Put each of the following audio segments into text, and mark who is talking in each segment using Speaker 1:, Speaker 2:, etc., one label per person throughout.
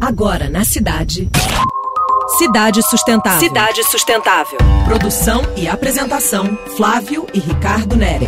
Speaker 1: Agora na cidade. Cidade Sustentável.
Speaker 2: Cidade Sustentável.
Speaker 1: Produção e apresentação: Flávio e Ricardo Nere.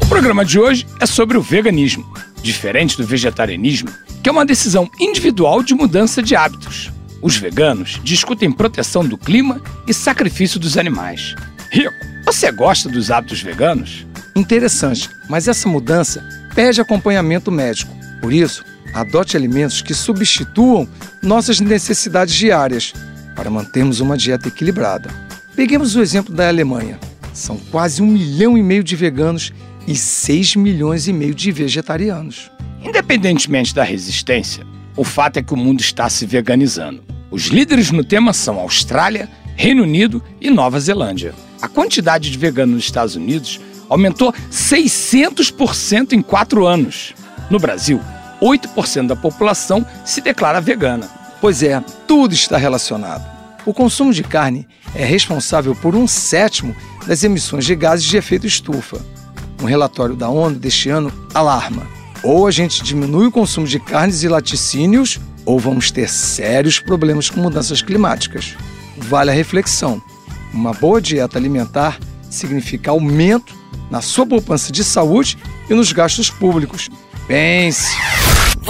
Speaker 3: O programa de hoje é sobre o veganismo, diferente do vegetarianismo, que é uma decisão individual de mudança de hábitos. Os veganos discutem proteção do clima e sacrifício dos animais. Rico, você gosta dos hábitos veganos?
Speaker 4: Interessante, mas essa mudança pede acompanhamento médico. Por isso, adote alimentos que substituam nossas necessidades diárias para mantermos uma dieta equilibrada. Peguemos o exemplo da Alemanha. São quase um milhão e meio de veganos e 6 milhões e meio de vegetarianos.
Speaker 3: Independentemente da resistência, o fato é que o mundo está se veganizando. Os líderes no tema são Austrália, Reino Unido e Nova Zelândia. A quantidade de veganos nos Estados Unidos aumentou 600% em quatro anos. No Brasil, 8% da população se declara vegana.
Speaker 4: Pois é, tudo está relacionado. O consumo de carne é responsável por um sétimo das emissões de gases de efeito estufa. Um relatório da ONU deste ano alarma: ou a gente diminui o consumo de carnes e laticínios, ou vamos ter sérios problemas com mudanças climáticas. Vale a reflexão. Uma boa dieta alimentar significa aumento na sua poupança de saúde e nos gastos públicos. Pense!